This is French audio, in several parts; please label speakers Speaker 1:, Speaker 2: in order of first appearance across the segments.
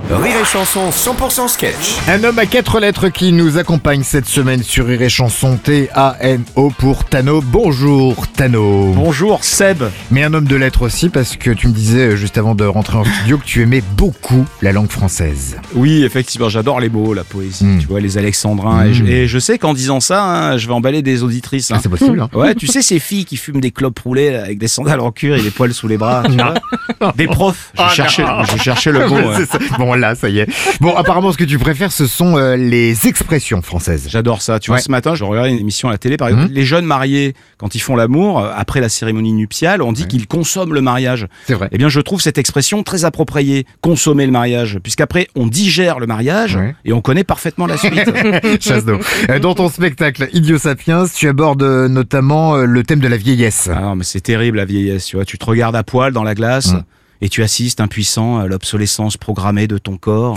Speaker 1: Rire et Chanson 100% sketch.
Speaker 2: Un homme à quatre lettres qui nous accompagne cette semaine sur Rire et Chanson T-A-N-O pour Tano. Bonjour Tano.
Speaker 3: Bonjour Seb.
Speaker 2: Mais un homme de lettres aussi parce que tu me disais euh, juste avant de rentrer en studio que tu aimais beaucoup la langue française.
Speaker 3: Oui, effectivement, j'adore les mots, la poésie,
Speaker 2: Mm.
Speaker 3: tu vois, les alexandrins. Et, je, et je sais qu'en disant ça, hein, je vais emballer des auditrices.
Speaker 2: Ah,
Speaker 3: hein.
Speaker 2: c'est possible. hein.
Speaker 3: Ouais, tu sais ces filles qui fument des clopes roulées avec des sandales en cuir et des poils sous les bras, tu vois Des profs. Je cherchais, je cherchais le mot.
Speaker 2: Bon là, ça y est. Bon, apparemment, ce que tu préfères, ce sont euh, les expressions françaises.
Speaker 3: J'adore ça. Tu
Speaker 2: Ouais.
Speaker 3: vois, ce matin, je regardais une émission à la télé, par exemple.
Speaker 2: Mhm.
Speaker 3: Les jeunes mariés, quand ils font l'amour, euh, après la cérémonie nuptiale, on dit qu'ils consomment le mariage.
Speaker 2: C'est vrai.
Speaker 3: Eh bien, je trouve cette expression très appropriée, consommer le mariage, puisqu'après, on digère le mariage
Speaker 2: Ouais.
Speaker 3: et on connaît parfaitement la suite.
Speaker 2: Chasse d'eau. Euh, Dans ton spectacle Idiot Sapiens, tu abordes notamment le thème de la vieillesse.
Speaker 3: Ah non, mais c'est terrible la vieillesse, tu vois. Tu te regardes à poil dans la glace
Speaker 2: Mm.
Speaker 3: Et tu assistes impuissant à l'obsolescence programmée de ton corps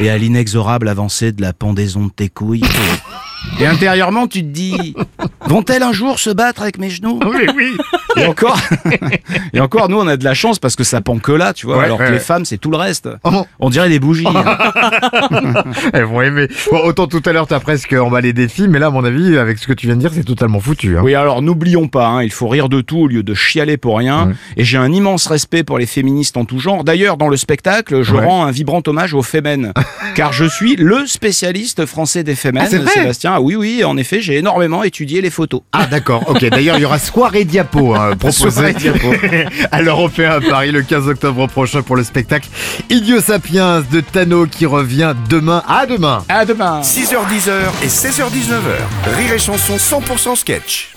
Speaker 3: et à l'inexorable avancée de la pendaison de tes couilles. Et intérieurement, tu te dis, vont-elles un jour se battre avec mes genoux
Speaker 2: Oui, oui.
Speaker 3: Et encore, et encore, nous, on a de la chance parce que ça pend que là, tu vois.
Speaker 2: Ouais,
Speaker 3: alors
Speaker 2: ouais,
Speaker 3: que les
Speaker 2: ouais.
Speaker 3: femmes, c'est tout le reste.
Speaker 2: Oh.
Speaker 3: On dirait des bougies. hein.
Speaker 2: Elles vont aimer. Bon, autant tout à l'heure, t'as presque emballé des filles, mais là, à mon avis, avec ce que tu viens de dire, c'est totalement foutu. hein.
Speaker 3: Oui, alors n'oublions pas, hein, il faut rire de tout au lieu de chialer pour rien. Et j'ai un immense respect pour les féministes en tout genre. D'ailleurs, dans le spectacle, je rends un vibrant hommage aux Femen, car je suis le spécialiste français des Femen,
Speaker 2: Ah,
Speaker 3: Sébastien. Ah oui, oui, en effet, j'ai énormément étudié les photos.
Speaker 2: Ah d'accord, ok. D'ailleurs, il y aura soirée diapo hein, proposée
Speaker 3: diapo.
Speaker 2: à l'Européen à Paris le 15 octobre prochain pour le spectacle Idiot Sapiens de Tano qui revient demain. À demain
Speaker 3: À demain
Speaker 1: 6h10 et 16h19h. Rire et Chanson 100% sketch.